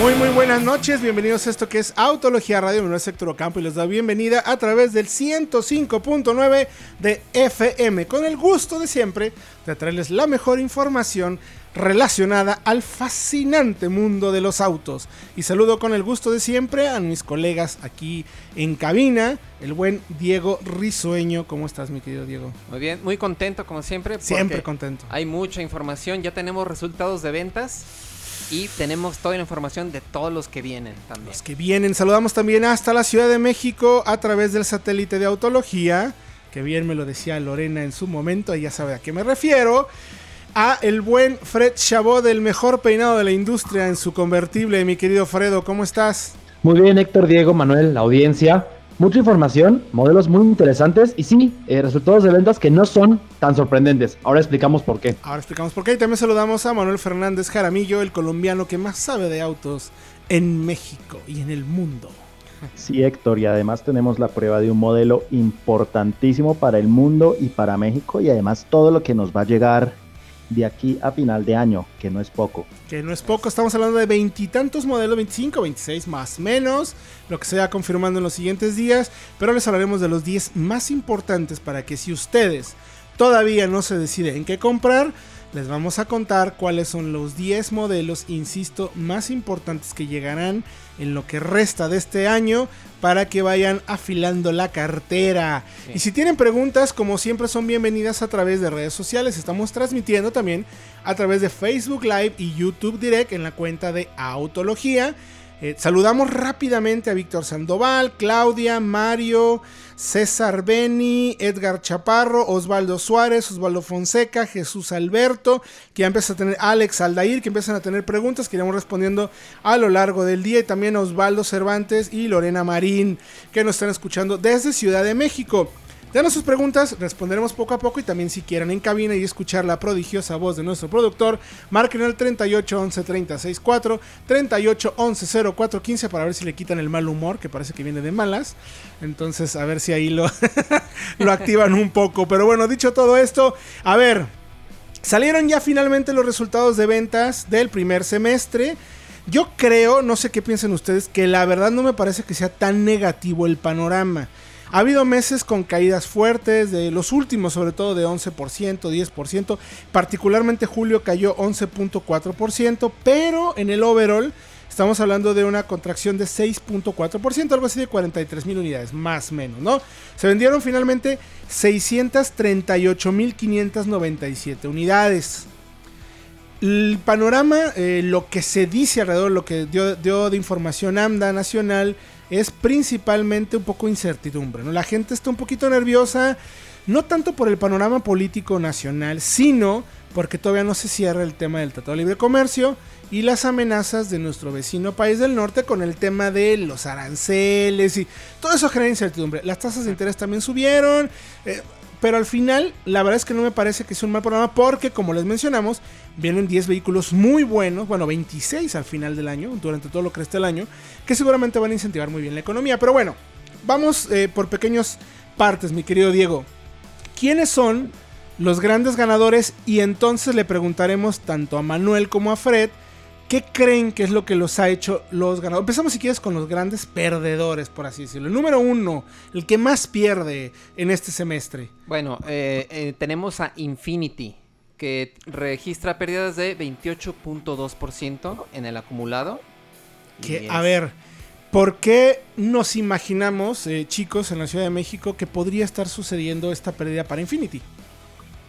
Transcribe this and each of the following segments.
Muy, muy buenas noches. Bienvenidos a esto que es Autología Radio. Mi nombre es Héctor Ocampo y les doy bienvenida a través del 105.9 de FM. Con el gusto de siempre de traerles la mejor información relacionada al fascinante mundo de los autos. Y saludo con el gusto de siempre a mis colegas aquí en cabina, el buen Diego Risueño. ¿Cómo estás, mi querido Diego? Muy bien, muy contento como siempre. Siempre contento. Hay mucha información, ya tenemos resultados de ventas y tenemos toda la información de todos los que vienen también. Los que vienen. Saludamos también hasta la Ciudad de México a través del satélite de autología, que bien me lo decía Lorena en su momento, y ya sabe a qué me refiero. A el buen Fred Chabot, del mejor peinado de la industria en su convertible. Mi querido Fredo, ¿cómo estás? Muy bien, Héctor, Diego, Manuel, la audiencia mucha información, modelos muy interesantes y sí, eh, resultados de ventas que no son tan sorprendentes. Ahora explicamos por qué. Ahora explicamos por qué y también saludamos a Manuel Fernández Jaramillo, el colombiano que más sabe de autos en México y en el mundo. Sí, Héctor, y además tenemos la prueba de un modelo importantísimo para el mundo y para México y además todo lo que nos va a llegar de aquí a final de año, que no es poco. Que no es poco, estamos hablando de veintitantos modelos, 25, 26 más menos, lo que se va confirmando en los siguientes días, pero les hablaremos de los 10 más importantes para que si ustedes todavía no se deciden en qué comprar, les vamos a contar cuáles son los 10 modelos, insisto, más importantes que llegarán en lo que resta de este año para que vayan afilando la cartera. Y si tienen preguntas, como siempre, son bienvenidas a través de redes sociales. Estamos transmitiendo también a través de Facebook Live y YouTube Direct en la cuenta de Autología. Eh, saludamos rápidamente a Víctor Sandoval, Claudia, Mario, César Beni, Edgar Chaparro, Osvaldo Suárez, Osvaldo Fonseca, Jesús Alberto, que ya a tener Alex Aldair, que empiezan a tener preguntas que iremos respondiendo a lo largo del día, y también a Osvaldo Cervantes y Lorena Marín, que nos están escuchando desde Ciudad de México. Denos sus preguntas, responderemos poco a poco y también si quieren en cabina y escuchar la prodigiosa voz de nuestro productor, marquen el 38 11 36 4, 38 11 04 15 para ver si le quitan el mal humor, que parece que viene de malas. Entonces, a ver si ahí lo, lo activan un poco. Pero bueno, dicho todo esto, a ver, salieron ya finalmente los resultados de ventas del primer semestre. Yo creo, no sé qué piensen ustedes, que la verdad no me parece que sea tan negativo el panorama. Ha habido meses con caídas fuertes, de los últimos sobre todo de 11%, 10%, particularmente julio cayó 11.4%, pero en el overall estamos hablando de una contracción de 6.4%, algo así de 43 mil unidades, más o menos, ¿no? Se vendieron finalmente 638.597 unidades. El panorama, eh, lo que se dice alrededor, lo que dio, dio de información AMDA Nacional, es principalmente un poco incertidumbre. ¿no? La gente está un poquito nerviosa, no tanto por el panorama político nacional, sino porque todavía no se cierra el tema del Tratado de Libre Comercio y las amenazas de nuestro vecino país del norte con el tema de los aranceles y todo eso genera incertidumbre. Las tasas de interés también subieron. Eh, pero al final, la verdad es que no me parece que sea un mal programa porque, como les mencionamos, vienen 10 vehículos muy buenos, bueno, 26 al final del año, durante todo lo que resta el año, que seguramente van a incentivar muy bien la economía. Pero bueno, vamos eh, por pequeños partes, mi querido Diego. ¿Quiénes son los grandes ganadores? Y entonces le preguntaremos tanto a Manuel como a Fred ¿Qué creen que es lo que los ha hecho los ganadores? Empezamos si quieres con los grandes perdedores, por así decirlo. El número uno, el que más pierde en este semestre. Bueno, eh, eh, tenemos a Infinity, que registra pérdidas de 28.2% en el acumulado. Que, a ver, ¿por qué nos imaginamos, eh, chicos, en la Ciudad de México, que podría estar sucediendo esta pérdida para Infinity?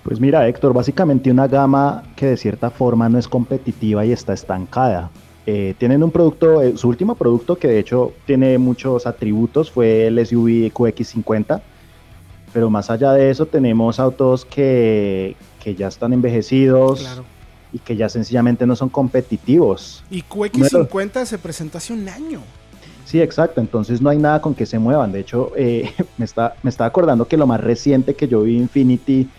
Pues mira, Héctor, básicamente una gama que de cierta forma no es competitiva y está estancada. Eh, tienen un producto, eh, su último producto que de hecho tiene muchos atributos fue el SUV QX50, pero más allá de eso tenemos autos que, que ya están envejecidos y que ya sencillamente no son competitivos. Y QX50 se presentó hace un año. Sí, exacto, entonces no hay nada con que se muevan. De hecho, eh, me, está, me está acordando que lo más reciente que yo vi Infinity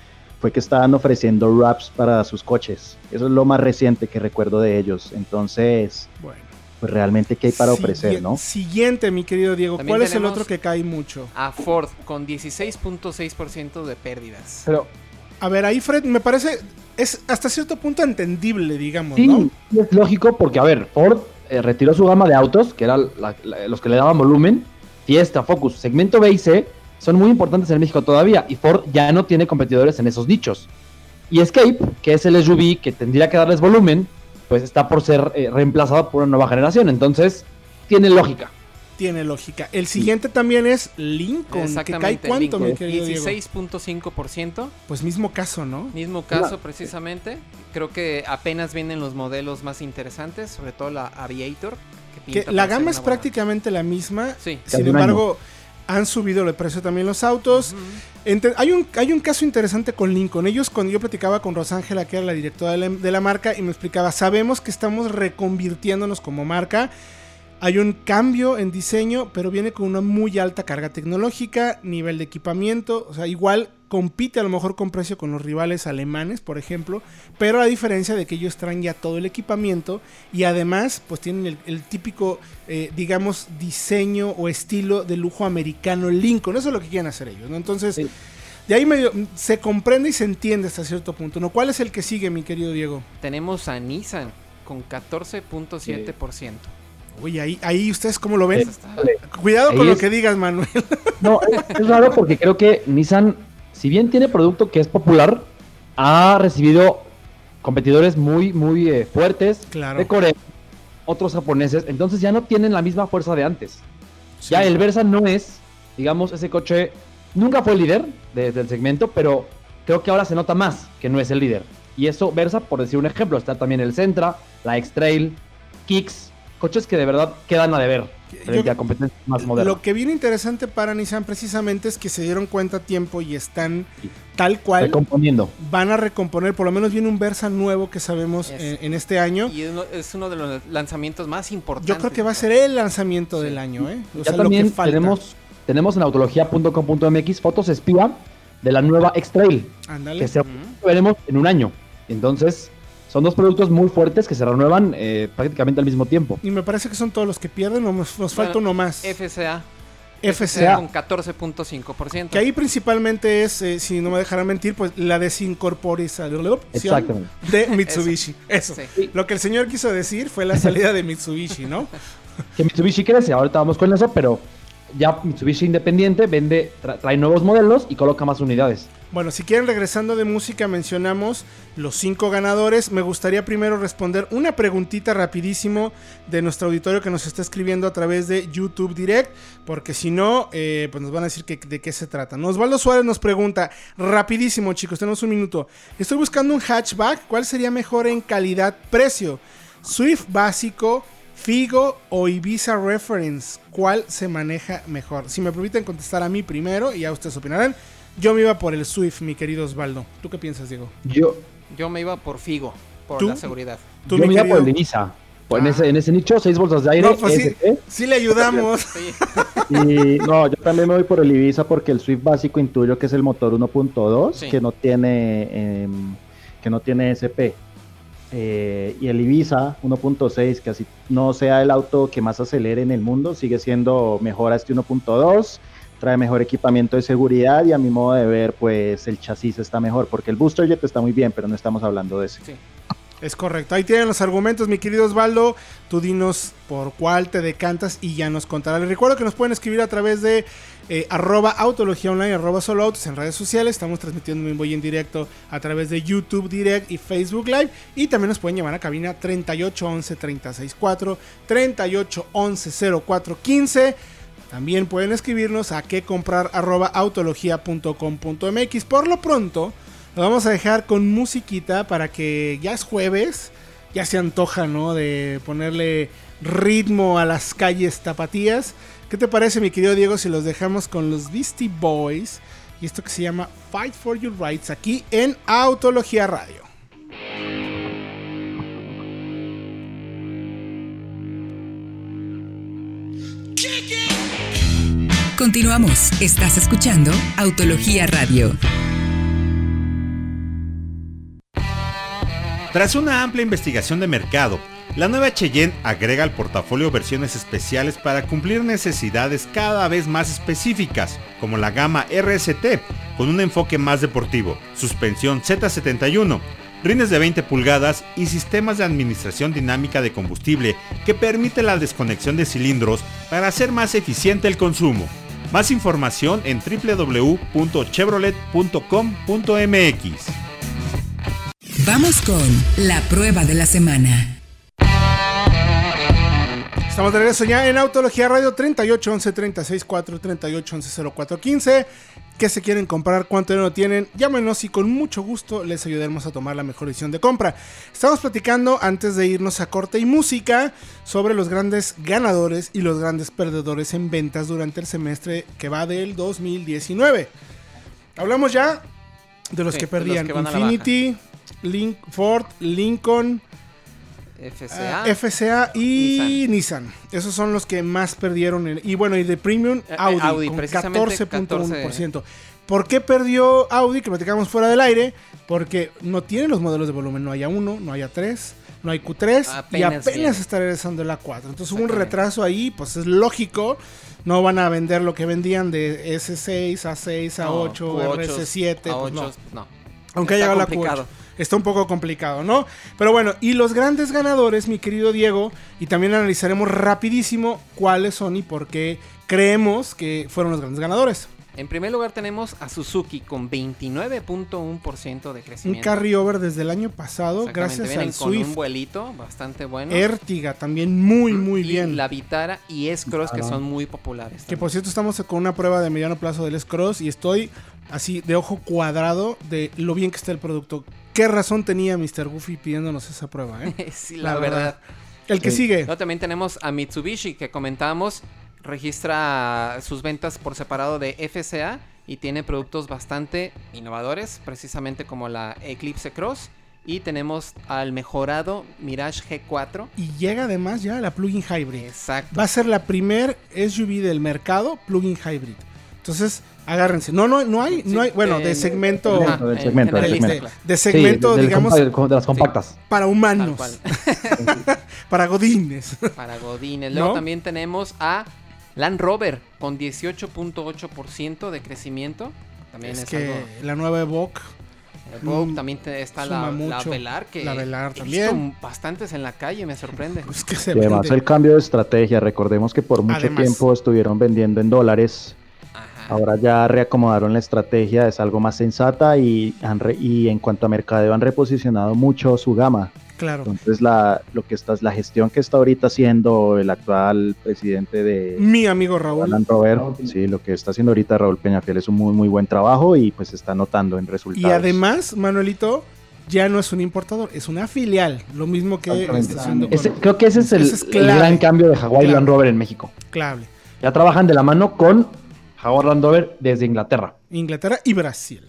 fue que estaban ofreciendo wraps para sus coches. Eso es lo más reciente que recuerdo de ellos. Entonces, bueno. Pues realmente qué hay para Sigui- ofrecer, ¿no? Siguiente, mi querido Diego. También ¿Cuál es el otro que cae mucho? A Ford con 16.6% de pérdidas. Pero A ver, ahí Fred, me parece, es hasta cierto punto entendible, digamos, sí, ¿no? sí es lógico porque, a ver, Ford eh, retiró su gama de autos, que eran los que le daban volumen, Fiesta, Focus, segmento B y C, son muy importantes en México todavía, y Ford ya no tiene competidores en esos nichos. Y Escape, que es el SUV que tendría que darles volumen, pues está por ser eh, reemplazado por una nueva generación, entonces tiene lógica. Tiene lógica. El siguiente también es Lincoln, que cae Exactamente, cuánto, mi querido Diego. 16.5%. Pues mismo caso, ¿no? Mismo caso precisamente. Creo que apenas vienen los modelos más interesantes, sobre todo la Aviator. Que, la gama es buena- prácticamente la misma. Sí. Sin embargo, han subido el precio también los autos. Hay, un, hay un caso interesante con Lincoln. Ellos, cuando yo platicaba con Rosángela, que era la directora de la, de la marca, y me explicaba, sabemos que estamos reconvirtiéndonos como marca. Hay un cambio en diseño, pero viene con una muy alta carga tecnológica, nivel de equipamiento. O sea, igual compite a lo mejor con precio con los rivales alemanes, por ejemplo. Pero a diferencia de que ellos traen ya todo el equipamiento y además, pues tienen el, el típico, eh, digamos, diseño o estilo de lujo americano Lincoln. Eso es lo que quieren hacer ellos, ¿no? Entonces, Sí. de ahí medio se comprende y se entiende hasta cierto punto, ¿no? ¿Cuál es el que sigue, mi querido Diego? Tenemos a Nissan con 14.7%. Uy, ahí, ahí ustedes cómo lo ven. Cuidado con lo que digas, Manuel. No, es, es raro porque creo que Nissan, si bien tiene producto que es popular, ha recibido competidores muy, muy eh, fuertes Claro. de Corea, otros japoneses, entonces ya no tienen la misma fuerza de antes. Ya el Versa no es, digamos, ese coche nunca fue el líder de- del segmento, pero creo que ahora se nota más que no es el líder. Y eso Versa, por decir un ejemplo, está también el Sentra, la X-Trail, Kicks, coches que de verdad quedan a deber frente Yo- a competencias más modernas. Lo que viene interesante para Nissan precisamente es que se dieron cuenta a tiempo y están Sí. tal cual. Recomponiendo. Van a recomponer, por lo menos viene un Versa nuevo que sabemos Es- en, en este año. Y uno- es uno de los lanzamientos más importantes. Yo creo que va a ser el lanzamiento Sí. del año, ¿eh? O Ya sea, lo también que falta. tenemos, tenemos en autología.com.mx fotos espía de la nueva X-Trail, Ándale. que se veremos en un año. Entonces, son dos productos muy fuertes que se renuevan eh, prácticamente al mismo tiempo. Y me parece que son todos los que pierden, o nos, nos falta uno más. FCA. FCA. con 14.5%. Que ahí principalmente es, eh, si no me dejarán mentir, pues la desincorporización Exactamente. de Mitsubishi. Eso. Sí. Lo que el señor quiso decir fue la salida de Mitsubishi, ¿no? Que Mitsubishi crece, ahorita vamos con eso, pero ya Mitsubishi Independiente vende, tra- trae nuevos modelos y coloca más unidades. Bueno, si quieren, regresando de música, mencionamos los cinco ganadores. Me gustaría primero responder una preguntita rapidísimo de nuestro auditorio que nos está escribiendo a través de YouTube Direct, porque si no, eh, pues nos van a decir de qué se trata. Osvaldo Suárez nos pregunta, rapidísimo chicos, tenemos un minuto. Estoy buscando un hatchback, ¿cuál sería mejor en calidad-precio? Swift básico, Figo o Ibiza Reference, ¿cuál se maneja mejor? Si me permiten contestar a mí primero y ya ustedes opinarán. Yo me iba por el Swift, mi querido Osvaldo. ¿Tú qué piensas, Diego? Yo, Yo me iba por Figo, por ¿Tú? la seguridad. Tú, yo me iba por el Ibiza. Por en, Ah. ese, en ese nicho, seis bolsas de aire. No, pues sí, SP, sí le ayudamos. Sí. Y no, yo también me voy por el Ibiza porque el Swift básico intuyo que es el motor 1.2 Sí. que no tiene em, que no tiene SP. Eh, y el Ibiza 1.6 que no sea el auto que más acelere en el mundo, sigue siendo mejor a este 1.2, trae mejor equipamiento de seguridad y a mi modo de ver pues el chasis está mejor porque el Booster Jet está muy bien, pero no estamos hablando de ese. Sí. Es correcto. Ahí tienen los argumentos, mi querido Osvaldo. Tú dinos por cuál te decantas y ya nos contará. Les recuerdo que nos pueden escribir a través de eh, arroba autología online, arroba solo autos en redes sociales. Estamos transmitiendo en en directo a través de YouTube Direct y Facebook Live. Y también nos pueden llamar a cabina 3811 364 3811 0415. También pueden escribirnos a que comprar arroba autología.com.mx. Por lo pronto, lo vamos a dejar con musiquita para que ya es jueves, ya se antoja, ¿no? De ponerle ritmo a las calles tapatías. ¿Qué te parece, mi querido Diego, si los dejamos con los Beastie Boys y esto que se llama Fight for Your Rights aquí en Autología Radio? Continuamos. Estás escuchando Autología Radio. Tras una amplia investigación de mercado, La nueva Cheyenne agrega al portafolio versiones especiales para cumplir necesidades cada vez más específicas, como la gama RST, con un enfoque más deportivo, suspensión Z71, rines de 20 pulgadas y sistemas de administración dinámica de combustible que permite la desconexión de cilindros para hacer más eficiente el consumo. Más información en www.chevrolet.com.mx. Vamos con la prueba de la semana. Estamos de regreso ya en Autología Radio 38 11 36 4 38 11 04 15. ¿Qué se quieren comprar? ¿Cuánto dinero tienen? Llámenos y con mucho gusto les ayudaremos a tomar la mejor decisión de compra. Estamos platicando antes de irnos a corte y música sobre los grandes ganadores y los grandes perdedores en ventas durante el semestre que va del 2019. Hablamos ya de los Sí, que los perdían que van a la Infinity, Link, Ford, Lincoln, FCA. Ah, FCA y Nissan. Esos son los que más perdieron. en- y bueno, y de Premium, Eh, eh, Audi, Audi, con precisamente 14.1%. ¿Por qué perdió Audi? Que platicamos fuera del aire. Porque no tiene los modelos de volumen. No hay A1, no hay A3, no hay Q3. y Apenas viene. está regresando el A4. Entonces hubo un retraso ahí. Pues es lógico. No van a vender lo que vendían de S6, A6, A8, No, RS7. pues A8, no. no. Aunque haya llegado la complicado. Q8. Está un poco complicado, ¿no? Pero bueno, y los grandes ganadores, mi querido Diego, y también analizaremos rapidísimo cuáles son y por qué creemos que fueron los grandes ganadores. En primer lugar tenemos a Suzuki con 29.1% de Un crecimiento. carryover desde el año pasado, gracias vienen al con un vuelito bastante bueno. Ertiga también muy, muy y bien. La Vitara y S-Cross que Claro. son muy populares. Que por cierto estamos con una prueba de mediano plazo del S-Cross y estoy así de ojo cuadrado de lo bien que está el producto. ¿Qué razón tenía Mr. Goofy pidiéndonos esa prueba? eh? sí, La la, verdad. verdad. El que Sí. sigue. También tenemos a Mitsubishi que comentábamos, registra sus ventas por separado de FCA y tiene productos bastante innovadores, precisamente como la Eclipse Cross. Y tenemos al mejorado Mirage G4. Y llega además ya la plug-in hybrid. Exacto. Va a ser la primer SUV del mercado plug-in hybrid. Entonces, agárrense. No, no, no hay, Sí, no hay, bueno, de en- segmento, en segmento, de Sí, segmento, digamos, compa- de las compactas. para humanos, para godines. Para Godines. Luego ¿No? también tenemos a Land Rover con 18.8% de crecimiento. También es, es que algo. la nueva Evoque, Vogue, mm, también te- está la, la. Velar que La Velar también. bastantes en la calle, me sorprende. pues que se Y además vende. el cambio de estrategia, recordemos que por mucho Además. tiempo estuvieron vendiendo en dólares. Ahora ya reacomodaron la estrategia, es algo más sensata y, han re- y en cuanto a mercadeo han reposicionado mucho su gama. Claro. Entonces la, lo que está, la gestión que está ahorita haciendo el actual presidente de Mi amigo Raúl. Land Rover, sí, lo que está haciendo ahorita Raúl Peñafiel es un muy muy buen trabajo y pues se está notando en resultados. Y además, Manuelito, ya no es un importador, es una filial. Lo mismo que está haciendo con Ese- creo que ese es el, Ese es el clave. gran cambio de Clave. Land Rover en México. Clave. Ya trabajan de la mano con Jaguar Land Rover desde Inglaterra. Inglaterra y Brasil.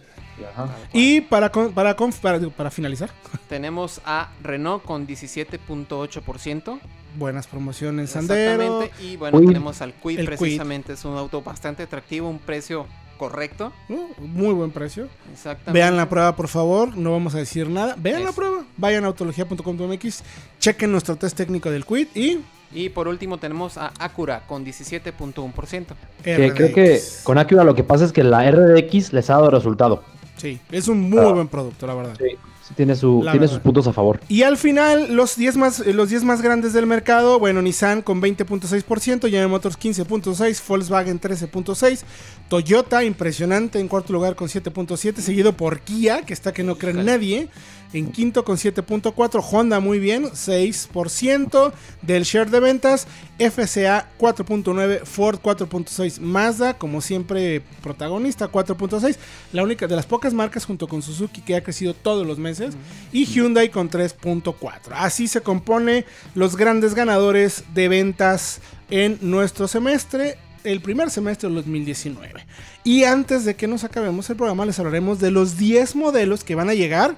Y para, para, para, finalizar, Tenemos a Renault con 17.8%. buenas promociones Sandero. Exactamente. Y bueno, Quid. tenemos al Quid, El Quid. precisamente. Es un auto bastante atractivo, un precio correcto. Uh, muy buen precio. Exactamente. Vean la prueba, por favor. No vamos a decir nada. Vean la prueba. Vayan a autología.com.mx. Chequen nuestro test técnico del quit y Y por último tenemos a Acura con 17.1%. Que creo que con Acura lo que pasa es que la RDX les ha dado resultado. Sí, es un muy Ah. buen producto, la verdad. Sí, tiene, su, La tiene verdad. sus puntos a favor. Y al final, los 10 más, eh, los 10 más grandes del mercado, bueno, Nissan con 20.6%, General Motors 15.6%, Volkswagen 13.6%, Toyota, impresionante, en cuarto lugar con 7.7%, seguido por Kia, que está que no cree nadie, en quinto con 7.4%, Honda muy bien, 6% del share de ventas, FCA 4.9%, Ford 4.6%, Mazda, como siempre, protagonista 4.6%, la única de las pocas marcas junto con Suzuki que ha crecido todos los meses, y Hyundai con 3.4. Así se compone los grandes ganadores de ventas en nuestro semestre, el primer semestre del 2019. Y antes de que nos acabemos el programa, les hablaremos de los 10 modelos que van a llegar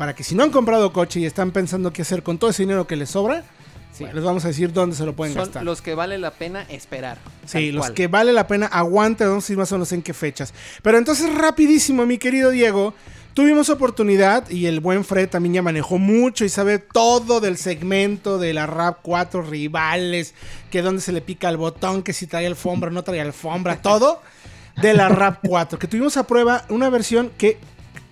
para que si no han comprado coche y están pensando qué hacer con todo ese dinero que les sobra, Sí. Les vamos a decir dónde se lo pueden Son gastar. los que vale la pena esperar. Sí, los cual. que vale la pena aguante, a decir más o menos en qué fechas. Pero entonces, rapidísimo, mi querido Diego, tuvimos oportunidad y el buen Fred también ya manejó mucho y sabe todo del segmento de la Rap 4 rivales, que dónde se le pica el botón, que si trae alfombra, no trae alfombra, todo de la Rap 4, que tuvimos a prueba una versión que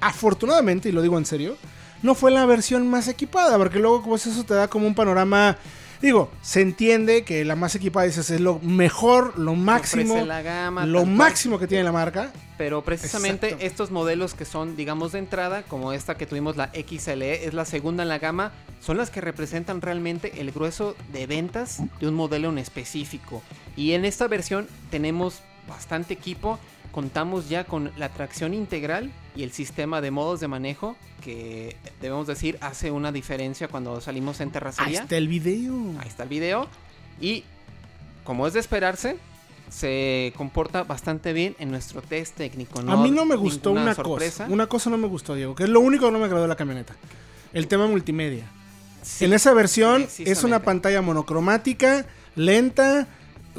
afortunadamente, y lo digo en serio, no fue la versión más equipada, porque luego pues eso te da como un panorama... Digo, se entiende que la más equipada dices, es lo mejor, lo máximo, la gama, lo máximo que tiene la marca. Pero precisamente Exacto. estos modelos que son, digamos, de entrada, como esta que tuvimos, la XLE, es la segunda en la gama, son las que representan realmente el grueso de ventas de un modelo en específico. Y en esta versión tenemos bastante equipo, contamos ya con la tracción integral y el sistema de modos de manejo, que debemos decir hace una diferencia cuando salimos en Ahí terracería. está el video. Ahí está el video. Y como es de esperarse, se comporta bastante bien en nuestro test técnico. A mí no me gustó una sorpresa. cosa. Una cosa no me gustó, Diego, que es lo único que no me agradó de la camioneta. El tema multimedia. Sí, en esa versión es una pantalla monocromática, lenta,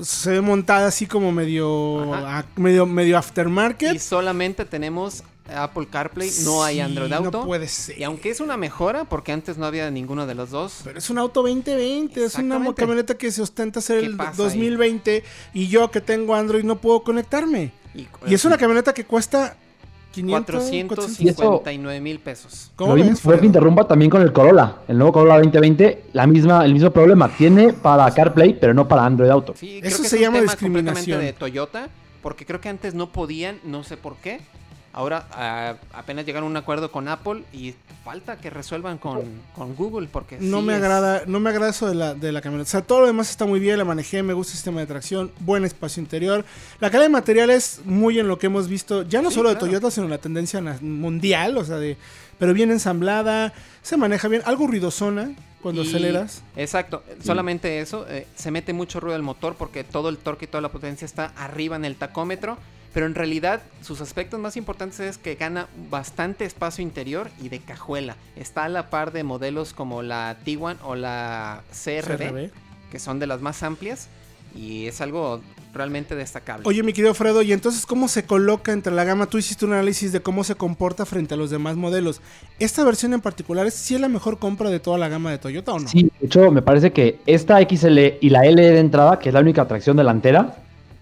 se ve montada así como medio, Ajá. a- medio, medio aftermarket. Y solamente tenemos Apple CarPlay, no hay Android Auto. No puede ser. Y aunque es una mejora, porque antes no había ninguno de los dos. Pero es un auto 2020, es una camioneta que se ostenta ser ¿Qué el pasa ahí? 2020 y yo que tengo Android no puedo conectarme. Y, Y es una camioneta que cuesta 500, 459 mil pesos. ¿Cómo Lo fue que interrumpa también con el Corolla. El nuevo Corolla 2020, la misma, el mismo problema. Tiene para CarPlay, pero no para Android Auto. Sí, Eso creo que se es un llama tema discriminación. de Toyota, porque creo que antes no podían, no sé por qué. Ahora ah, apenas llegaron a un acuerdo con Apple y falta que resuelvan con, con Google porque No sí me es- agrada, no me agrada eso de la, de la camioneta. O sea, todo lo demás está muy bien, la manejé, me gusta el sistema de tracción, buen espacio interior. La calidad de material es muy en lo que hemos visto, ya no Sí, solo de. Toyota, sino la tendencia mundial, o sea, de, pero bien ensamblada, se maneja bien, algo ruidosona cuando Y- aceleras. Exacto, solamente eso, eh, se mete mucho ruido al motor porque todo el torque y toda la potencia está arriba en el tacómetro, pero en realidad sus aspectos más importantes es que gana bastante espacio interior y de cajuela. Está a la par de modelos como la Tiguan o la CRB, CRB. que son de las más amplias y es algo realmente destacable. Oye, mi querido Fredo, y entonces, ¿cómo se coloca entre la gama? Tú hiciste un análisis de cómo se comporta frente a los demás modelos. ¿Esta versión en particular es si es la mejor compra de toda la gama de Toyota o no? Sí, de hecho, me parece que esta XL y la L de entrada, que es la única tracción delantera,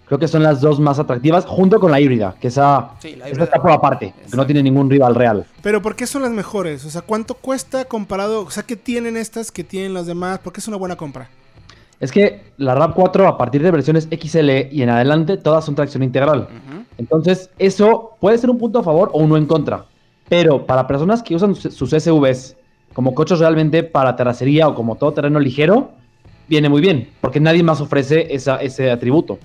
creo que son las dos más atractivas, junto con la híbrida, que esa, Sí, la esa híbrida. está por aparte, que no tiene ningún rival real. Pero ¿por qué son las mejores? O sea, ¿cuánto cuesta comparado? O sea, ¿qué tienen estas que tienen las demás? ¿Por qué es una buena compra? Es que la RAV4 a partir de versiones XL y en adelante todas son tracción integral. Entonces, eso puede ser un punto a favor o uno en contra. Pero para personas que usan sus sus SUVs como coches realmente para terracería o como todo terreno ligero, viene muy bien, porque nadie más ofrece esa- ese atributo.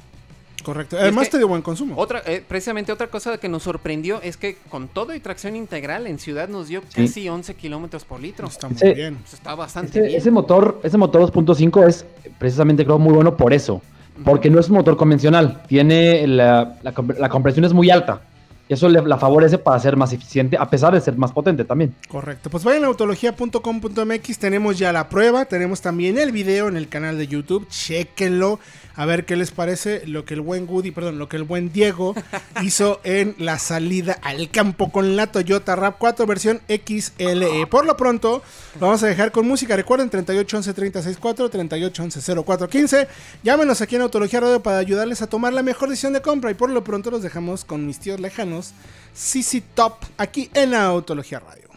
Correcto. Es Además que te dio buen consumo. Otra, eh, precisamente otra cosa que nos sorprendió es que con todo y tracción integral en ciudad nos dio Sí. casi 11 kilómetros por litro. Está muy bien. Pues está bastante Ese, bien. ese motor, ese motor 2.5 es precisamente creo muy bueno por eso. Porque no es un motor convencional. Tiene la, la compresión es muy alta. Eso le, la favorece para ser más eficiente, a pesar de ser más potente también. Correcto. Pues vayan a autología.com.mx. Tenemos ya la prueba. Tenemos también el video en el canal de YouTube. Chequenlo. A ver qué les parece lo que el buen Woody, perdón, lo que el buen Diego hizo en la salida al campo con la Toyota RAV4 versión XLE. Por lo pronto, lo vamos a dejar con música. Recuerden 3811 364 3811 0415. Llámenos aquí en Autología Radio para ayudarles a tomar la mejor decisión de compra. Y por lo pronto los dejamos con mis tíos lejanos. CC Top aquí en la Autología Radio.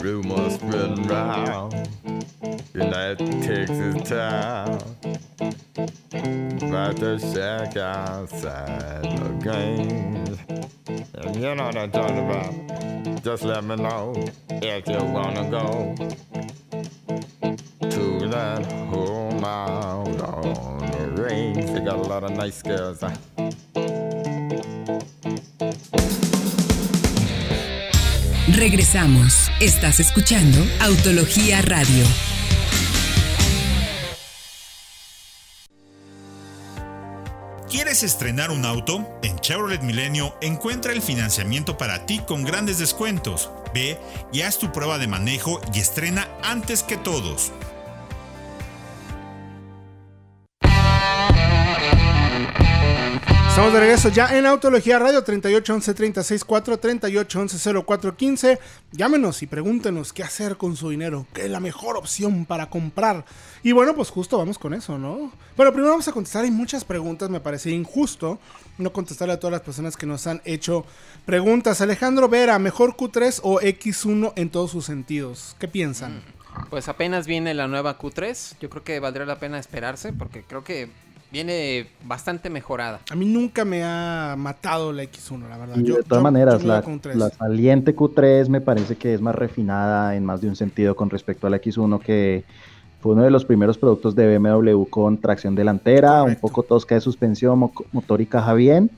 Rumors spreading round that Texas town about the shack outside the games. And you know what I'm talking about. Just let me know if you wanna go to that home Regresamos. Estás escuchando Autología Radio. ¿Quieres estrenar un auto? En Chevrolet Milenio encuentra el financiamiento para ti con grandes descuentos. Ve y haz tu prueba de manejo y estrena antes que todos. Estamos de regreso ya en Autología Radio 3811 364 3811 0415. Llámenos y pregúntenos qué hacer con su dinero, qué es la mejor opción para comprar. Y bueno, pues justo vamos con eso, ¿no? Bueno, primero vamos a contestar. Hay muchas preguntas, me parece injusto no contestarle a todas las personas que nos han hecho preguntas. Alejandro Vera, ¿mejor Q3 o X1 en todos sus sentidos? ¿Qué piensan? Pues apenas viene la nueva Q3. Yo creo que valdría la pena esperarse porque creo que viene bastante mejorada. A mí nunca me ha matado la X1, la verdad. Y Yo- de todas yo- maneras, yo la, la saliente Q3 me parece que es más refinada en más de un sentido con respecto a la X1, que fue uno de los primeros productos de BMW con tracción delantera, un poco tosca de suspensión, mo- motor y caja bien.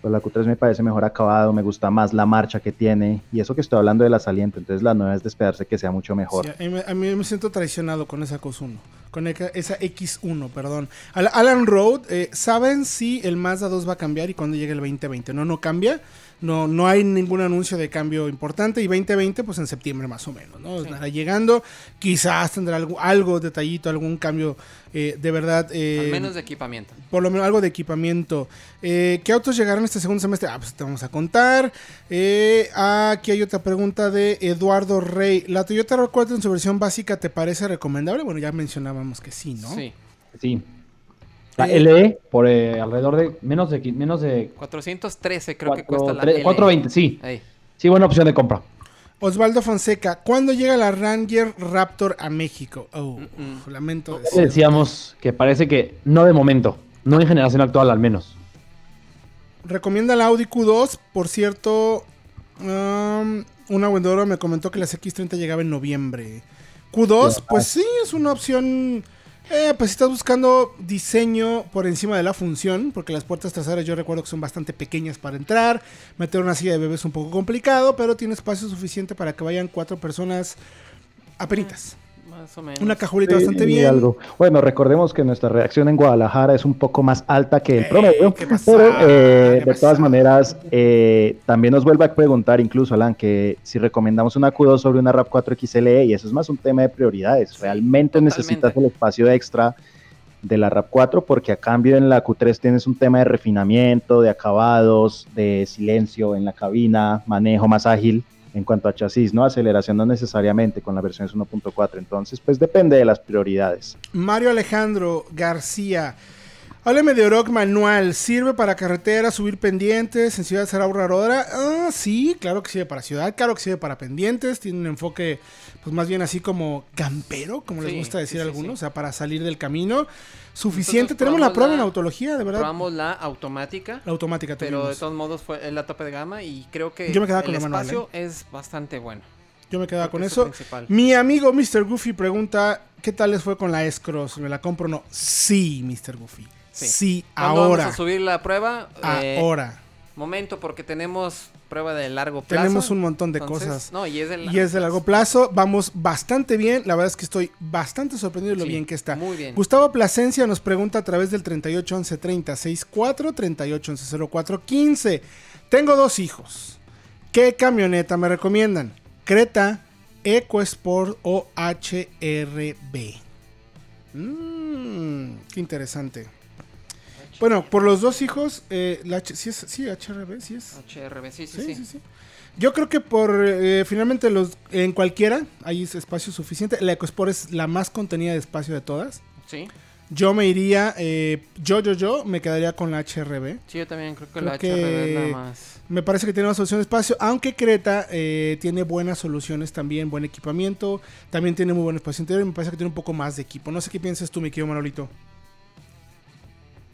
Pero la Q3 me parece mejor acabado, me gusta más la marcha que tiene. Y eso que estoy hablando de la saliente, entonces la nueva es de esperarse que sea mucho mejor. Sí, a, mí, a mí me siento traicionado con esa X1. Con esa X1, perdón. Al- Alan Road, eh, ¿saben si el Mazda 2 va a cambiar y cuándo llegue el 2020? No, no cambia. No, no hay ningún anuncio de cambio importante. Y 2020, pues en septiembre más o menos, ¿no? Estará llegando. Quizás tendrá algo, algo detallito, algún cambio eh, de verdad. eh, Al menos de equipamiento. por lo menos algo de equipamiento. Eh, ¿Qué autos llegaron este segundo semestre? Ah, pues te vamos a contar. Eh, aquí hay otra pregunta de Eduardo Rey. ¿La Toyota RAV4 en su versión básica te parece recomendable? Bueno, ya mencionábamos que sí, ¿no? Sí. Sí. La LE por eh, alrededor de menos de menos de 413 creo que cuesta la tre- L. 420, sí. Sí, buena opción de compra. Osvaldo Fonseca, ¿cuándo llega la Ranger Raptor a México? Oh, Mm-mm. uf, lamento Le decirlo. decíamos que parece que no de momento, no en generación actual al menos. Recomienda la Audi Q2. Por cierto, um, una vendedora me comentó que la X30 llegaba en noviembre. Q2, pues sí, es una opción. Eh, pues si estás buscando diseño por encima de la función, porque las puertas traseras yo recuerdo que son bastante pequeñas para entrar. Meter una silla de bebé es un poco complicado, pero tiene espacio suficiente para que vayan cuatro personas apenitas. Más o menos. Una cajulita Sí, bastante bien. algo. Bueno, recordemos que nuestra reacción en Guadalajara es un poco más alta que el Eh, promedio, pero eh, ¿Qué de todas maneras, eh, también nos vuelve a preguntar incluso, Alan, que si recomendamos una Q2 sobre una RAV4 XLE, y eso es más un tema de prioridades. Realmente totalmente. necesitas el espacio extra de la RAV4 porque a cambio en la Q3 tienes un tema de refinamiento, de acabados, de silencio en la cabina, manejo más ágil en cuanto a chasis, ¿no? Aceleración no necesariamente con la versión es 1.4, entonces pues depende de las prioridades. Mario Alejandro García. Hábleme de Oroc manual. ¿Sirve para carretera, subir pendientes? ¿En ciudad será ahorradora? Ah, sí, claro que sirve para ciudad, claro que sirve para pendientes. Tiene un enfoque, pues más bien así como campero, como les gusta decir sí, algunos, o sea, para salir del camino. Suficiente. Nosotros Tenemos la prueba en la- autología, de verdad. Probamos la automática. La automática Pero de todos modos fue la tope de gama y creo que Yo me quedaba el con la manual, espacio es bastante bueno. Yo me quedaba con eso. principal. Mi amigo Mr. Goofy pregunta, ¿qué tal les fue con la S-Cross? ¿Me la compro o no? Sí, Mr. Goofy. Sí. ¿Cuándo ahora. vamos a subir la prueba? Eh, Ahora. momento, porque tenemos prueba de largo plazo. Tenemos un montón de Entonces, cosas. No, y es de, Y es de largo plazo. Vamos bastante bien. La verdad es que estoy bastante sorprendido de lo Sí, bien que está. muy bien. Gustavo Plasencia nos pregunta a través del 3811 3064 3811 0415. Tengo dos hijos. ¿Qué camioneta me recomiendan? Creta, EcoSport o HRB. Mmm, qué interesante. Bueno, por los dos hijos, eh, la H- sí, es, sí, HRB, sí es. HRB, sí, sí, Sí, sí. sí, sí. Yo creo que por eh, finalmente los en cualquiera hay espacio suficiente. La EcoSport es la más contenida de espacio de todas. Sí, Yo me iría, eh, yo, yo, yo, me quedaría con la HRB. sí, yo también creo que Creo la que- HRB es la más... Me parece que tiene más solución de espacio, aunque Creta eh, tiene buenas soluciones también, buen equipamiento, también tiene muy buen espacio interior y me parece que tiene un poco más de equipo. No sé qué piensas tú, mi querido Manolito.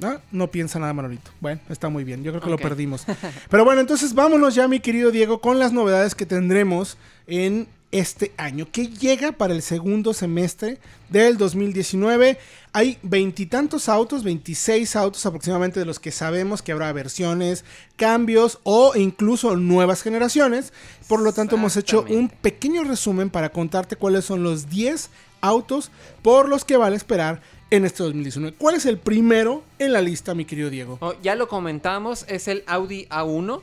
¿No? No piensa nada, Manolito. Bueno, está muy bien. Yo creo que lo perdimos. Pero bueno, entonces vámonos ya, mi querido Diego, con las novedades que tendremos en este año. que llega para el segundo semestre del 2019? Hay veintitantos autos, 26 autos aproximadamente de los que sabemos que habrá versiones, cambios o incluso nuevas generaciones. Por lo tanto, hemos hecho un pequeño resumen para contarte cuáles son los 10 autos por los que vale esperar en este 2019. ¿Cuál es el primero en la lista, mi querido Diego? Oh, ya lo comentamos, es el Audi A1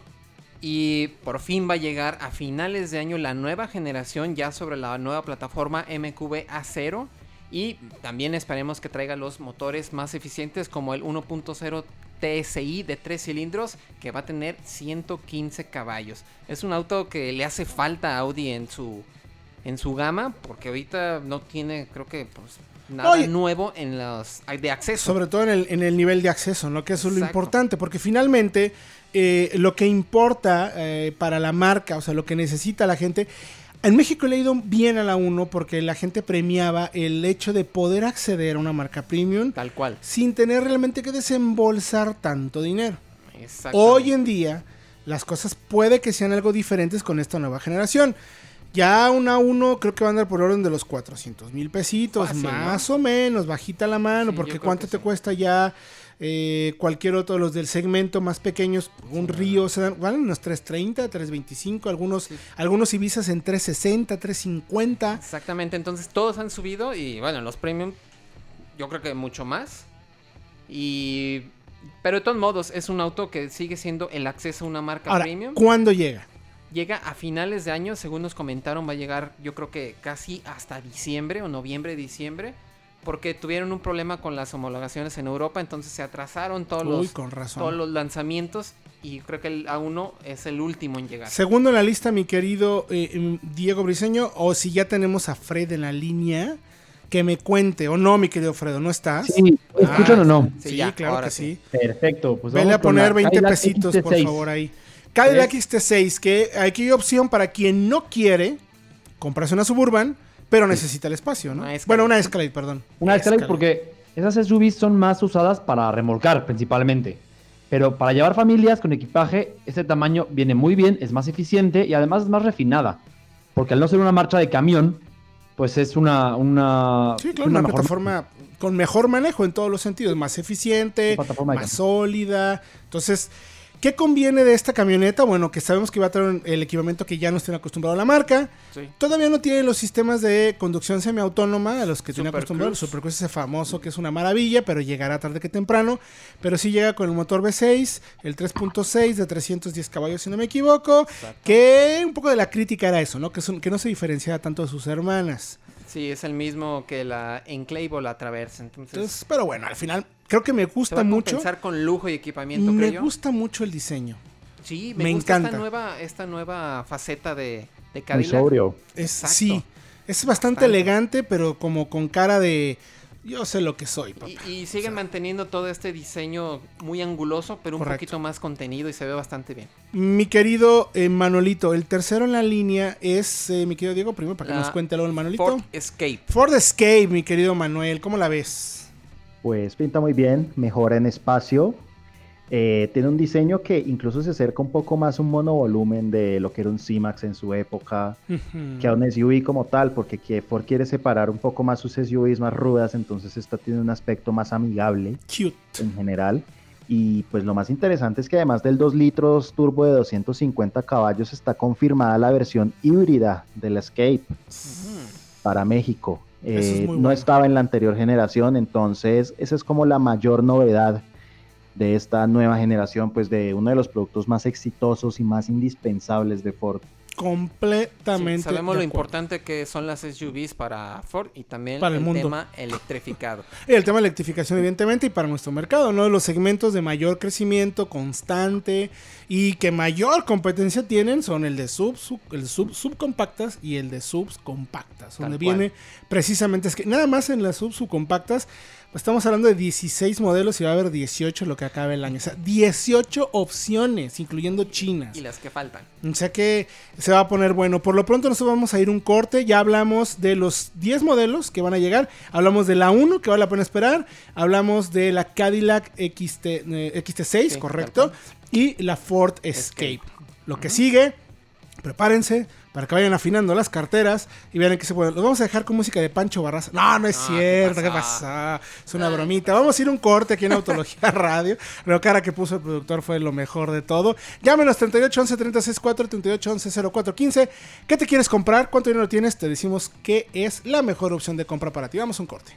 y por fin va a llegar a finales de año la nueva generación ya sobre la nueva plataforma MQB A0 y también esperemos que traiga los motores más eficientes como el 1.0 TSI de 3 cilindros que va a tener 115 caballos. Es un auto que le hace falta a Audi en su en su gama porque ahorita no tiene creo que pues, nada nuevo en los de acceso. Sobre todo en el, en el nivel de acceso, ¿no? Que eso es lo importante, porque finalmente eh, lo que importa eh, para la marca, o sea, lo que necesita la gente. En México le ha ido bien a la 1 porque la gente premiaba el hecho de poder acceder a una marca premium Tal cual. sin tener realmente que desembolsar tanto dinero. Hoy en día, las cosas puede que sean algo diferentes con esta nueva generación. Ya una 1 creo que va a andar por orden de los 400 mil pesitos, Fácil, ¿no? más o menos, bajita la mano, Sí, porque ¿cuánto te sí. cuesta ya eh, cualquier otro de los del segmento más pequeños? Un Río, se dan, valen unos 330, 325, algunos, algunos Ibizas en 360, 350. Exactamente, entonces todos han subido y bueno, los premium yo creo que mucho más. Y pero de todos modos es un auto que sigue siendo el acceso a una marca Ahora, premium. ¿cuándo llega? Llega a finales de año, según nos comentaron, va a llegar yo creo que casi hasta diciembre o noviembre, diciembre. Porque tuvieron un problema con las homologaciones en Europa, entonces se atrasaron todos, Uy, los, con razón. todos los lanzamientos y creo que el A1 es el último en llegar. Segundo en la lista, mi querido eh, em, Diego Briseño, o si ya tenemos a Fred en la línea, que me cuente, o no, mi querido Fredo, ¿no estás? Sí, ¿escuchan Ah, o no? Sí, Sí, ya, claro ahora que sí. sí. Perfecto. Pues Vele vamos a poner la 20 Cadillac pesitos, por XT6. favor, ahí. Cadillac Es- XT6, que aquí hay opción para quien no quiere comprarse una Suburban, pero necesita el espacio, ¿no? Una. Bueno, una Escalade, perdón. Una Escalade Escalade. porque esas SUVs son más usadas para remolcar principalmente. Pero para llevar familias con equipaje, este tamaño viene muy bien, es más eficiente y además es más refinada. Porque al no ser una marcha de camión, pues es una... una Sí, claro, una, mejor- plataforma con mejor manejo en todos los sentidos, más eficiente, Una más sólida. Entonces, ¿qué conviene de esta camioneta? Bueno, que sabemos que va a traer el equipamiento que ya nos tiene acostumbrado a la marca. Sí. Todavía no tiene los sistemas de conducción semiautónoma a los que tiene acostumbrado. El Cruise. Super Cruise ese famoso que es una maravilla, pero llegará tarde que temprano. Pero sí llega con el motor V6, el 3.6 de 310 caballos, si no me equivoco. Que un poco de la crítica era eso, ¿no? Que, son- que no se diferenciaba tanto de sus hermanas. Sí, es el mismo que la Enclave o la Traverse. Entonces, Entonces, pero bueno, al final creo que me se va gusta a mucho. compensar con lujo y equipamiento, Me creo yo. gusta mucho el diseño. Sí, me, me gusta encanta. esta nueva, esta nueva faceta de, de Muy Cadillac. sobrio. Es, sí, es bastante, Bastante. elegante, pero como con cara de yo sé lo que soy, papá. Y, y siguen manteniendo todo este diseño muy anguloso, pero un Correcto. poquito más contenido y se ve bastante bien. Mi querido eh, Manolito, el tercero en la línea es eh, mi querido Diego, primero para que La nos cuente algo el Manolito. Ford Ford. Escape. Escape, mi querido Manuel, ¿cómo la ves? Pues pinta muy bien, mejora en espacio. Eh, tiene un diseño que incluso se acerca un poco más a un monovolumen de lo que era un C-Max en su época, que a un SUV como tal, porque que Ford quiere separar un poco más sus SUVs más rudas, entonces esta tiene un aspecto más amigable Cute. en general. Y pues lo más interesante es que además del 2 litros turbo de 250 caballos está confirmada la versión híbrida del Escape para México. Es Eh, muy no bueno. estaba en la anterior generación, entonces esa es como la mayor novedad de esta nueva generación, pues de uno de los productos más exitosos y más indispensables de Ford. Completamente. Sí, sabemos lo importante que son las SUVs para Ford y también Para el el, mundo. tema electrificado. Y el tema de electrificación, evidentemente, y para nuestro mercado, uno de los segmentos de mayor crecimiento constante y que mayor competencia tienen son el de sub, sub- el sub subcompactas y el de subs compactas, Tal donde cual. viene precisamente es que nada más en las sub subcompactas estamos hablando de 16 modelos y va a haber 18 lo que acabe el año, o sea, 18 opciones, incluyendo chinas. y las que faltan. O sea que se va a poner bueno. Por lo pronto nosotros vamos a ir un corte. Ya hablamos de los 10 modelos que van a llegar. Hablamos de la 1 que vale la pena esperar. Hablamos de la Cadillac XT, eh, XT6, Sí, correcto. Y la Ford Escape. Lo que sigue, prepárense para que vayan afinando las carteras y vean qué se pueden. Los vamos a dejar con música de Pancho Barraza. No, no es ¿qué cierto. ¿Qué pasa? Es una bromita. Vamos a ir un corte aquí en Autología Radio. La cara que puso el productor fue lo mejor de todo. Llámenos 38 11 36 4 38 11 04 15. ¿Qué te quieres comprar? ¿Cuánto dinero tienes? Te decimos qué es la mejor opción de compra para ti. Vamos a un corte.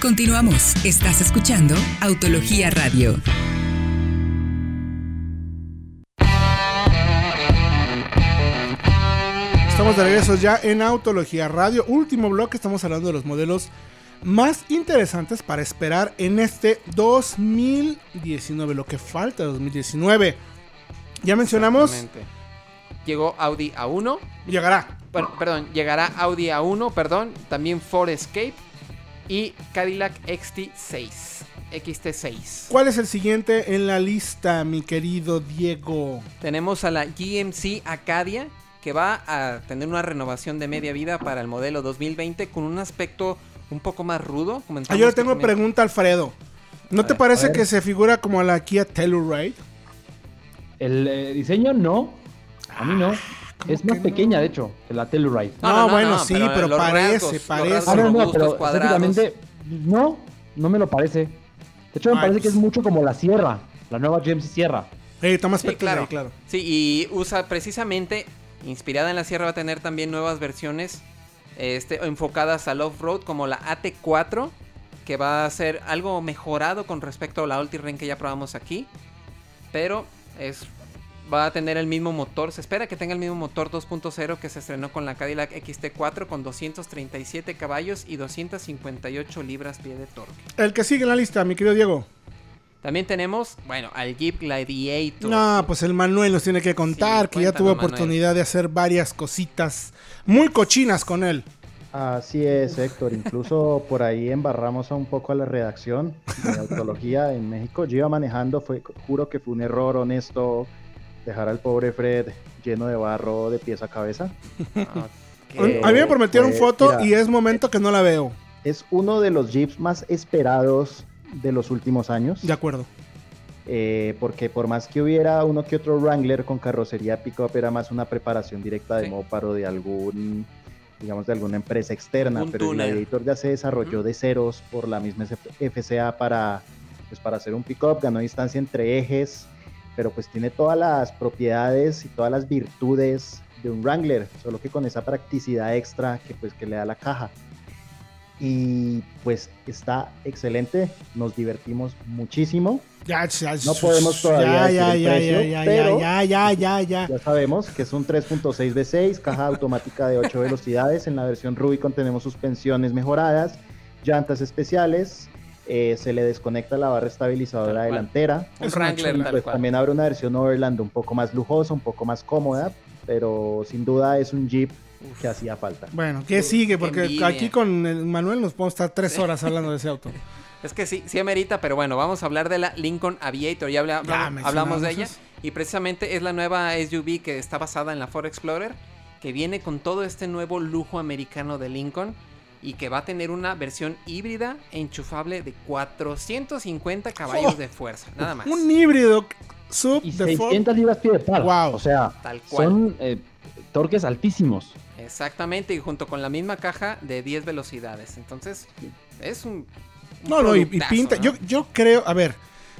Continuamos. Estás escuchando Autología Radio. Estamos de regreso ya en Autología Radio. Último bloque, estamos hablando de los modelos más interesantes para esperar en este 2019, lo que falta de 2019. Ya mencionamos. Llegó Audi A1. llegará. Bueno, perdón, llegará Audi A1, perdón. También Ford Escape. Y Cadillac XT6. XT6. ¿Cuál es el siguiente en la lista, mi querido Diego? Tenemos a la GMC Acadia, que va a tener una renovación de media vida para el modelo 2020 con un aspecto un poco más rudo. Ah, yo le tengo también- pregunta, Alfredo. ¿No te ver, parece que se figura como a la Kia Telluride? El eh, diseño no. A mí no. Es más que pequeña, no? de hecho, que la Telluride. No, bueno, sí, pero los parece, rasgos, parece. Ah, no, pero no, no me lo parece. De hecho, me Ay, parece pues. que es mucho como la Sierra, la nueva GMC Sierra. Eh, está más Sí, pequeña, claro. claro. Sí, y usa precisamente, inspirada en la sierra, va a tener también nuevas versiones este, enfocadas al off-road, como la AT4, que va a ser algo mejorado con respecto a la Ultiren que ya probamos aquí. Pero es, va a tener el mismo motor, se espera que tenga el mismo motor 2.0 que se estrenó con la Cadillac XT4 con 237 caballos y 258 libras-pie de torque. El que sigue en la lista, mi querido Diego. También tenemos, bueno, al Jeep Gladiator. No, pues el Manuel nos tiene que contar Sí, que ya tuvo Manuel. oportunidad de hacer varias cositas muy cochinas con él. Así es, Héctor. Incluso por ahí embarramos un poco a la redacción de autología en México. Yo iba manejando, fue, juro que fue un error honesto dejar al pobre Fred lleno de barro de pies a cabeza. Ok. Eh, a mí me prometieron pues, foto mira. y es momento que no la veo. Es uno de los jeeps más esperados de los últimos años. De acuerdo. eh, porque por más que hubiera uno que otro Wrangler con carrocería pick-up, era más una preparación directa de Sí. Mopar o de algún, digamos, de alguna empresa externa. Un pero el. Gladiator ya se desarrolló de ceros por la misma FCA para, pues, para hacer un pick-up, ganó distancia entre ejes, pero pues tiene todas las propiedades y todas las virtudes de un Wrangler, solo que con esa practicidad extra que pues que le da la caja. Y pues está excelente, nos divertimos muchísimo. Ya, ya, No podemos todavía ya, decir el ya, precio, ya, pero- ya, ya, ya, ya, ya. Ya sabemos que es un 3.6 V6, caja automática de 8 velocidades. En la versión Rubicon tenemos suspensiones mejoradas, llantas especiales, eh, se le desconecta la barra estabilizadora Tal delantera. Es Wrangler tal Pues cual. también habrá una versión Overland un poco más lujosa, un poco más cómoda, pero sin duda es un Jeep que hacía falta. Bueno, ¿qué sigue? Porque envidia. aquí con el Manuel nos podemos estar tres horas hablando de ese auto. Es que sí, sí amerita, pero bueno, vamos a hablar de la Lincoln Aviator. Ya, habla- Ya hablamos, de ella. Y precisamente es la nueva SUV que está basada en la Ford Explorer, que viene con todo este nuevo lujo americano de Lincoln y que va a tener una versión híbrida e enchufable de 450 caballos ¡Oh! de fuerza, nada más. Un híbrido sub Y de Ford. 600 libras pie de par. Wow. O sea, Tal cual. son eh, torques altísimos. Exactamente, y junto con la misma caja de 10 velocidades. Entonces, es un... un No, no, y, pinta. ¿no? Yo, yo creo, a ver,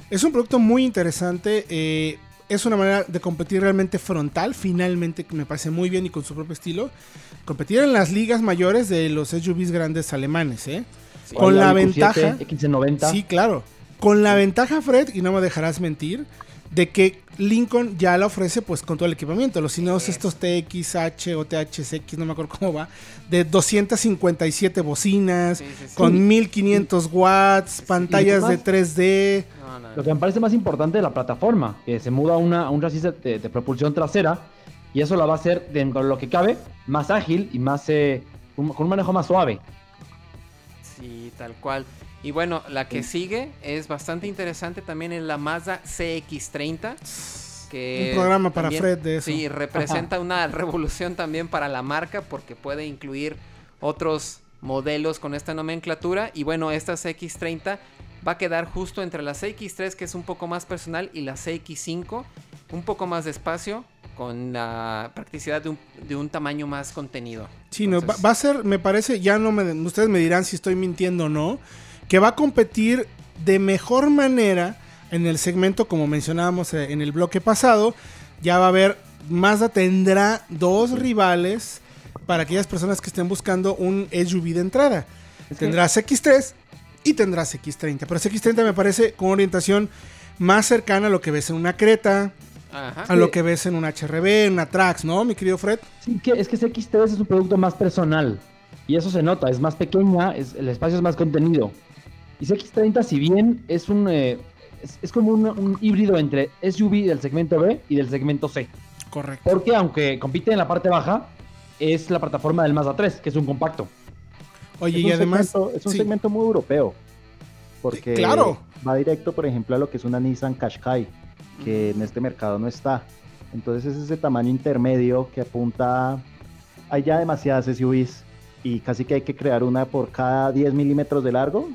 es un producto muy interesante. eh, es una manera de competir realmente frontal. Finalmente, que me parece muy bien y con su propio estilo. Competir en las ligas mayores de los SUVs grandes alemanes, ¿eh? Sí. Con la Audi Q7, ventaja. XC90. Sí, claro. Con la ventaja, Fred, y no me dejarás mentir, de que Lincoln ya la ofrece pues con todo el equipamiento. Los cineos estos TXH o THX, no me acuerdo cómo va, de 257 bocinas, Sí, sí, sí. con 1500 watts, pantallas de más- 3D. No, no, no. Lo que me parece más importante de la plataforma, que se muda a, una, a un chasis de, de- de propulsión trasera y eso la va a hacer, dentro de lo que cabe, más ágil y más eh, un- con un manejo más suave. Sí, tal cual. Y bueno, la que sigue es bastante interesante también es la Mazda CX30. Que Un programa para también, Fred de eso. Sí, representa una revolución también para la marca porque puede incluir otros modelos con esta nomenclatura. Y bueno, esta CX30 va a quedar justo entre la CX3 que es un poco más personal y la CX5 un poco más de espacio con la practicidad de un, de un tamaño más contenido. Sí, no, va, Entonces- va a ser, me parece, ya no me, ustedes me dirán si estoy mintiendo o no, que va a competir de mejor manera en el segmento, como mencionábamos eh, en el bloque pasado. Ya va a haber, Mazda tendrá dos rivales para aquellas personas que estén buscando un SUV de entrada. Tendrás X3 y tendrás X30. Pero ese X30 me parece con orientación más cercana a lo que ves en una Creta, Ajá. a lo que ves en una HRB, en una Trax, ¿no, mi querido Fred? Sí, que es que ese X3 es un producto más personal. Y eso se nota, es más pequeña, es, el espacio es más contenido. Y ese X30, si bien es un. eh, es, es como un, un híbrido entre SUV del segmento B y del segmento C. Correcto. Porque aunque compite en la parte baja, es la plataforma del Mazda 3, que es un compacto. Oye, es y además... segmento- es un sí, segmento muy europeo. Porque Sí, claro. va directo, por ejemplo, a lo que es una Nissan Qashqai, que en este mercado no está. Entonces es ese tamaño intermedio que apunta. Hay ya demasiadas SUVs y casi que hay que crear una por cada 10 milímetros de largo.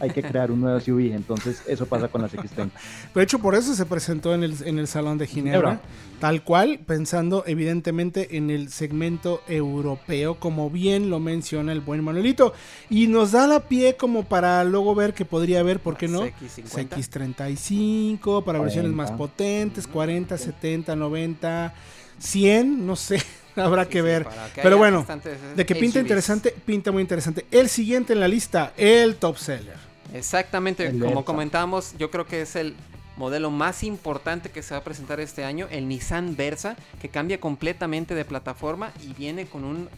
Hay que crear un nuevo SUV. Entonces eso pasa con las X30. De hecho, por eso se presentó en el, en el Salón de Ginebra. Ginebra. Tal cual, pensando evidentemente en el segmento europeo, como bien lo menciona el buen Manuelito. Y nos da la pie como para luego ver que podría haber, ¿por qué no? CX50. CX35, para versiones 40. más potentes, 40, 70, 90, 100, no sé, habrá que ver. Que Pero bueno, bastantes de que pinta interesante, pinta muy interesante. El siguiente en la lista, el top seller. Exactamente, El como comentábamos, yo creo que es el modelo más importante que se va a presentar este año, el Nissan Versa, que cambia completamente de plataforma y viene con un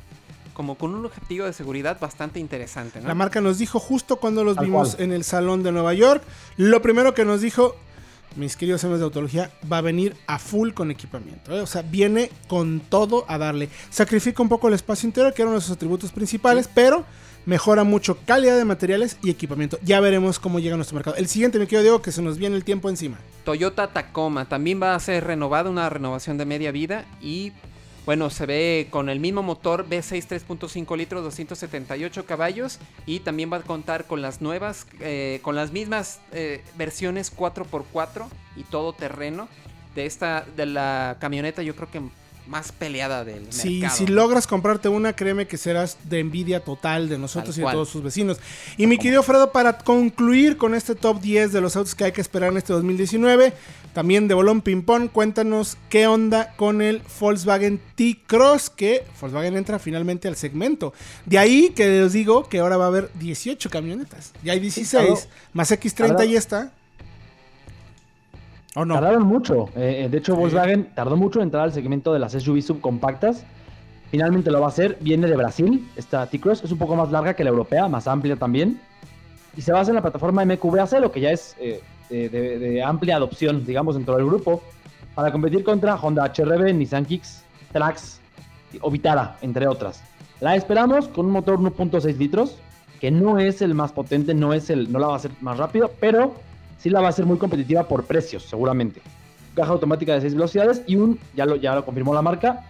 como con un objetivo de seguridad bastante interesante, ¿no? La marca nos dijo justo cuando los vimos cual. en el salón de Nueva York. Lo primero que nos dijo, mis queridos amigos de autología, va a venir a full con equipamiento. ¿eh? O sea, viene con todo a darle. Sacrifica un poco el espacio interior, que eran nuestros atributos principales, pero mejora mucho calidad de materiales y equipamiento. Ya veremos cómo llega a nuestro mercado. El siguiente, me querido Diego, que se nos viene el tiempo encima. Toyota Tacoma también va a ser renovada, una renovación de media vida y bueno, se ve con el mismo motor V6 3.5 litros, 278 caballos y también va a contar con las nuevas, eh, con las mismas eh, versiones 4x4 y todo terreno de esta, de la camioneta yo creo que más peleada del Si, mercado. si logras comprarte una, créeme que serás de envidia total de nosotros y de todos sus vecinos. Y mi querido Fredo, para concluir con este top 10 de los autos que hay que esperar en este 2019, también de Bolón Ping-Pong, cuéntanos qué onda con el Volkswagen T-Cross, que Volkswagen entra finalmente al segmento. De ahí que les digo que ahora va a haber 18 camionetas. Ya hay 16, claro. más X30 Ahora- y está. ¿O no? Tardaron mucho. eh, eh, de hecho, Volkswagen tardó mucho en entrar al segmento de las SUV subcompactas. Finalmente lo va a hacer. Viene de Brasil. Esta T-Cross es un poco más larga que la europea, más amplia también. Y se basa en la plataforma MQB lo que ya es eh, de, de- de amplia adopción, digamos, dentro del grupo, para competir contra Honda HRB, Nissan Kicks, Trax o Vitara, entre otras. La esperamos con un motor 1.6 litros, que no es el más potente, no, es el, no la va a hacer más rápido, pero sí la va a hacer muy competitiva por precios, seguramente. Caja automática de 6 velocidades y un, ya lo, ya lo confirmó la marca,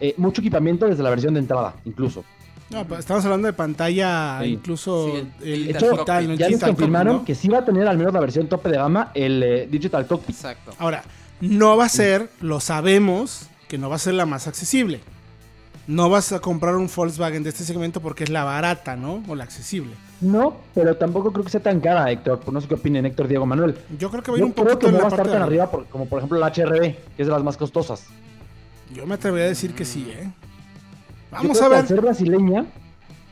eh, mucho equipamiento desde la versión de entrada, incluso. No, pues estamos hablando de pantalla, Sí. incluso Sí, el- el, hecho, ya les confirmaron cockpit, ¿no? que sí va a tener al menos la versión tope de gama, el eh, Digital Cockpit. Exacto. Ahora, no va a ser, lo sabemos, que no va a ser la más accesible. No vas a comprar un Volkswagen de este segmento porque es la barata, ¿no? O la accesible. No, pero tampoco creo que sea tan cara, Héctor. No sé qué opinen Héctor Diego Manuel. Yo creo que va a ir un creo poquito que en no la va a estar tan de arriba por- como por ejemplo la HRB, que es de las más costosas. Yo me atrevería a decir que sí, ¿eh? Yo Vamos creo a que al ver. ser brasileña,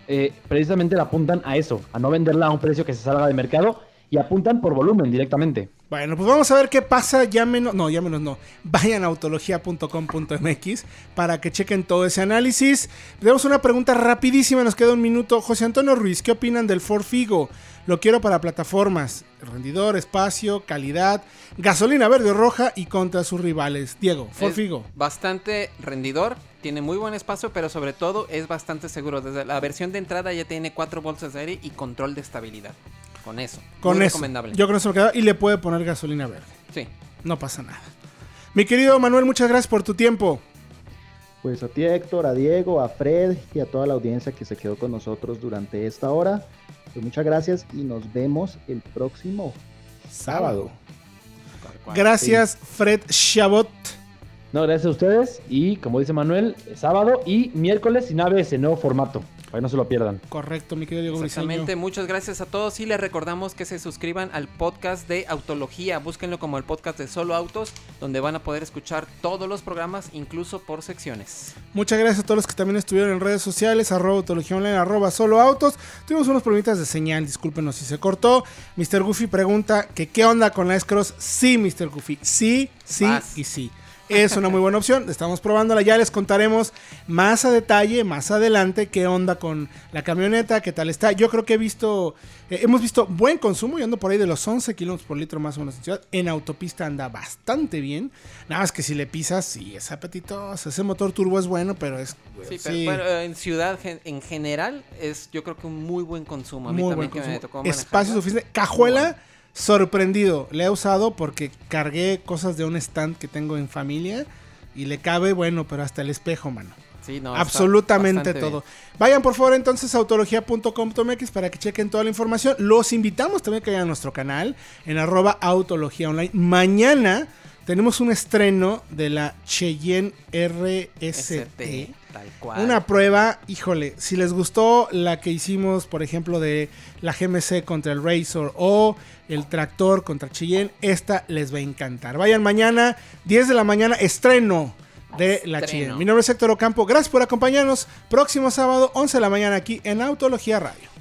eh, precisamente la apuntan a eso, a no venderla a un precio que se salga de mercado y apuntan por volumen directamente. Bueno, pues vamos a ver qué pasa. Llámenos, no, llámenos no. Vayan a autología.com.mx para que chequen todo ese análisis. Tenemos una pregunta rapidísima, nos queda un minuto. José Antonio Ruiz, ¿qué opinan del Ford Figo? Lo quiero para plataformas, rendidor, espacio, calidad, gasolina verde o roja y contra sus rivales. Diego, Ford Es Figo. Bastante rendidor, tiene muy buen espacio, pero sobre todo es bastante seguro. Desde la versión de entrada ya tiene cuatro bolsas de aire y control de estabilidad. Con eso. Con muy eso. recomendable. Yo con eso me quedo y le puede poner gasolina verde. Sí. No pasa nada. Mi querido Manuel, muchas gracias por tu tiempo. Pues a ti Héctor, a Diego, a Fred y a toda la audiencia que se quedó con nosotros durante esta hora. Pues muchas gracias y nos vemos el próximo sábado. Gracias, Fred Chabot. No, gracias a ustedes y como dice Manuel, sábado y miércoles sin ABS, nuevo formato. Para que no se lo pierdan. Correcto, mi querido Diego Exactamente, Briseño. muchas gracias a todos y les recordamos que se suscriban al podcast de Autología, búsquenlo como el podcast de Solo Autos, donde van a poder escuchar todos los programas, incluso por secciones. Muchas gracias a todos los que también estuvieron en redes sociales, arroba autología online, arroba solo autos. Tuvimos unos problemitas de señal, discúlpenos si se cortó. Mr. Goofy pregunta que qué onda con la S-Cross. Sí, Mr. Goofy, sí, sí Vas. y sí. Es una muy buena opción, estamos probándola, ya les contaremos más a detalle, más adelante, qué onda con la camioneta, qué tal está. Yo creo que he visto, eh, hemos visto buen consumo, yo ando por ahí de los 11 kilómetros por litro más o menos en ciudad. En autopista anda bastante bien, nada más que si le pisas, sí, es apetitoso. Ese motor turbo es bueno, pero es... Sí, sí, pero bueno, en ciudad en general es yo creo que un muy buen consumo. A mí muy también buen que me consumo. tocó manejarla. Espacio suficiente. Cajuela, sorprendido. Le he usado porque cargué cosas de un stand que tengo en familia y le cabe, bueno, pero hasta el espejo, mano. Sí, no, Absolutamente todo. Vayan por favor entonces a autología.com.mx para que chequen toda la información. Los invitamos también a que vayan a nuestro canal en arroba autología online. Mañana tenemos un estreno de la Cheyenne. RST. ST, tal cual. Una prueba, híjole, si les gustó la que hicimos, por ejemplo, de la GMC contra el Razor o el tractor contra Cheyenne, esta les va a encantar. Vayan mañana, 10 de la mañana, estreno de la. Cheyenne. Mi nombre es Héctor Ocampo, gracias por acompañarnos. Próximo sábado, 11 de la mañana aquí en Autología Radio.